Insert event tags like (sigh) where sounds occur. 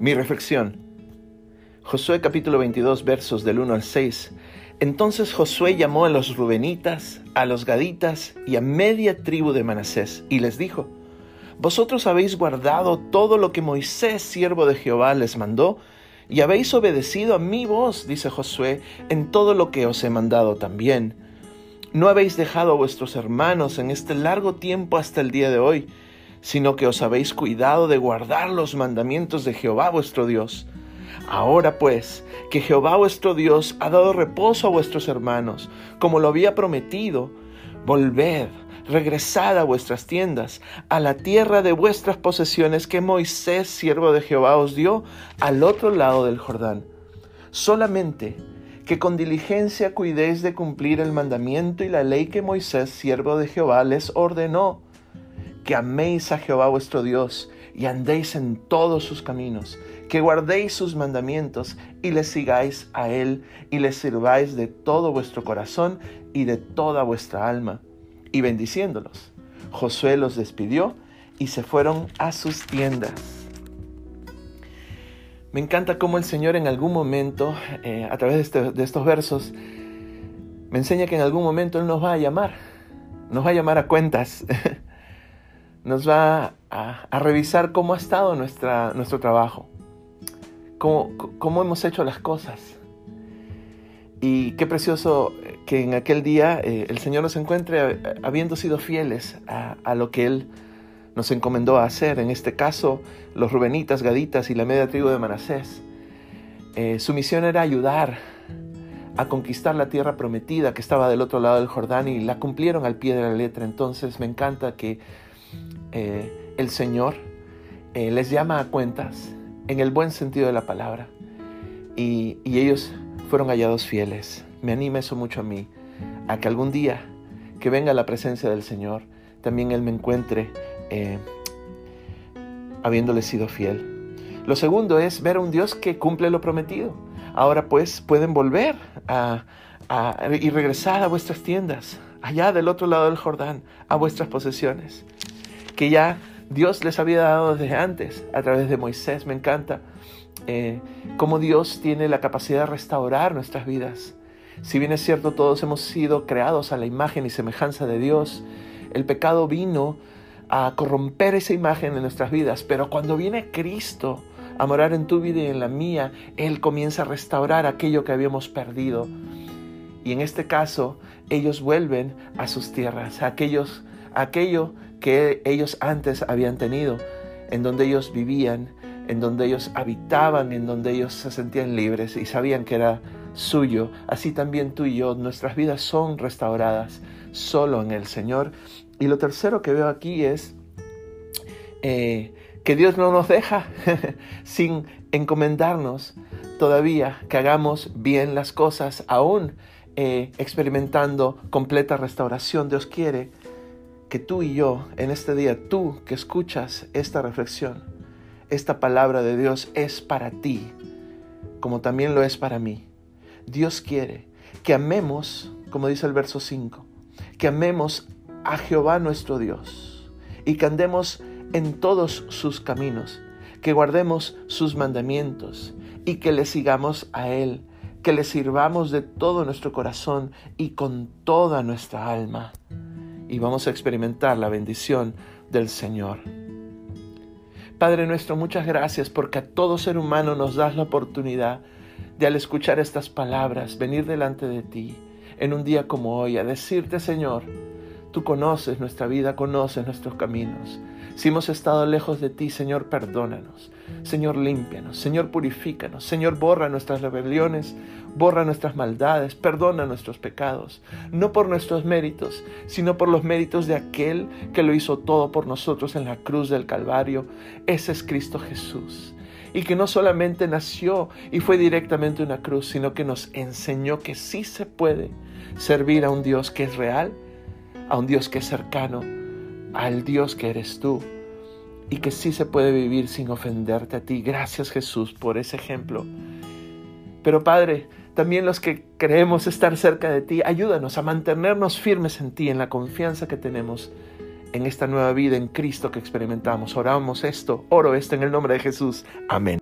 Mi reflexión. Josué capítulo 22 versos del 1 al 6. Entonces Josué llamó a los Rubenitas, a los Gaditas y a media tribu de Manasés y les dijo, Vosotros habéis guardado todo lo que Moisés, siervo de Jehová, les mandó, y habéis obedecido a mi voz, dice Josué, en todo lo que os he mandado también. No habéis dejado a vuestros hermanos en este largo tiempo hasta el día de hoy, sino que os habéis cuidado de guardar los mandamientos de Jehová vuestro Dios. Ahora pues, que Jehová vuestro Dios ha dado reposo a vuestros hermanos, como lo había prometido, volved, regresad a vuestras tiendas, a la tierra de vuestras posesiones que Moisés, siervo de Jehová, os dio al otro lado del Jordán. Solamente que con diligencia cuidéis de cumplir el mandamiento y la ley que Moisés, siervo de Jehová, les ordenó que améis a Jehová vuestro Dios y andéis en todos sus caminos, que guardéis sus mandamientos y le sigáis a Él y le sirváis de todo vuestro corazón y de toda vuestra alma. Y bendiciéndolos, Josué los despidió y se fueron a sus tiendas. Me encanta cómo el Señor en algún momento, eh, a través de, este, de estos versos, me enseña que en algún momento Él nos va a llamar, nos va a llamar a cuentas. (laughs) nos va a, revisar cómo ha estado nuestra, nuestro trabajo, cómo, cómo, hemos hecho las cosas. Y qué precioso que en aquel día eh, el Señor nos encuentre habiendo sido fieles a, lo que Él nos encomendó a hacer. En este caso, los Rubenitas, Gaditas y la media tribu de Manasés. Eh, su misión era ayudar a conquistar la tierra prometida que estaba del otro lado del Jordán y la cumplieron al pie de la letra. Entonces me encanta que eh, el Señor eh, les llama a cuentas en el buen sentido de la palabra y, ellos fueron hallados fieles. Me anima eso mucho a mí, a que algún día que venga la presencia del Señor, también Él me encuentre eh, habiéndole sido fiel. Lo segundo es ver a un Dios que cumple lo prometido. Ahora pues pueden volver y regresar a vuestras tiendas, allá del otro lado del Jordán, a vuestras posesiones que ya Dios les había dado desde antes a través de Moisés. Me encanta eh, cómo Dios tiene la capacidad de restaurar nuestras vidas. Si bien es cierto, todos hemos sido creados a la imagen y semejanza de Dios, el pecado vino a corromper esa imagen en nuestras vidas, pero cuando viene Cristo a morar en tu vida y en la mía, Él comienza a restaurar aquello que habíamos perdido. Y en este caso, ellos vuelven a sus tierras, aquellos, aquello que ellos antes habían tenido, en donde ellos vivían, en donde ellos habitaban, en donde ellos se sentían libres y sabían que era suyo. Así también tú y yo, nuestras vidas son restauradas solo en el Señor. Y lo tercero que veo aquí es eh, que Dios no nos deja (laughs) sin encomendarnos todavía que hagamos bien las cosas, aún eh, experimentando completa restauración. Dios quiere que tú y yo, en este día, tú que escuchas esta reflexión, esta palabra de Dios es para ti, como también lo es para mí. Dios quiere que amemos, como dice el verso 5, que amemos a Jehová nuestro Dios y que andemos en todos sus caminos, que guardemos sus mandamientos y que le sigamos a Él, que le sirvamos de todo nuestro corazón y con toda nuestra alma y vamos a experimentar la bendición del Señor. Padre nuestro, muchas gracias porque a todo ser humano nos das la oportunidad de al escuchar estas palabras venir delante de ti en un día como hoy a decirte, Señor, tú conoces nuestra vida, conoces nuestros caminos. Si hemos estado lejos de ti, Señor, perdónanos. Señor, límpianos. Señor, purifícanos. Señor, borra nuestras rebeliones, borra nuestras maldades, perdona nuestros pecados. No por nuestros méritos, sino por los méritos de aquel que lo hizo todo por nosotros en la cruz del Calvario. Ese es Cristo Jesús y que no solamente nació y fue directamente una cruz, sino que nos enseñó que sí se puede servir a un Dios que es real, a un Dios que es cercano, al Dios que eres tú y que sí se puede vivir sin ofenderte a ti. Gracias Jesús por ese ejemplo. Pero Padre, también los que creemos estar cerca de ti, ayúdanos a mantenernos firmes en ti, en la confianza que tenemos en esta nueva vida en Cristo que experimentamos. Oramos esto, oro esto en el nombre de Jesús. Amén.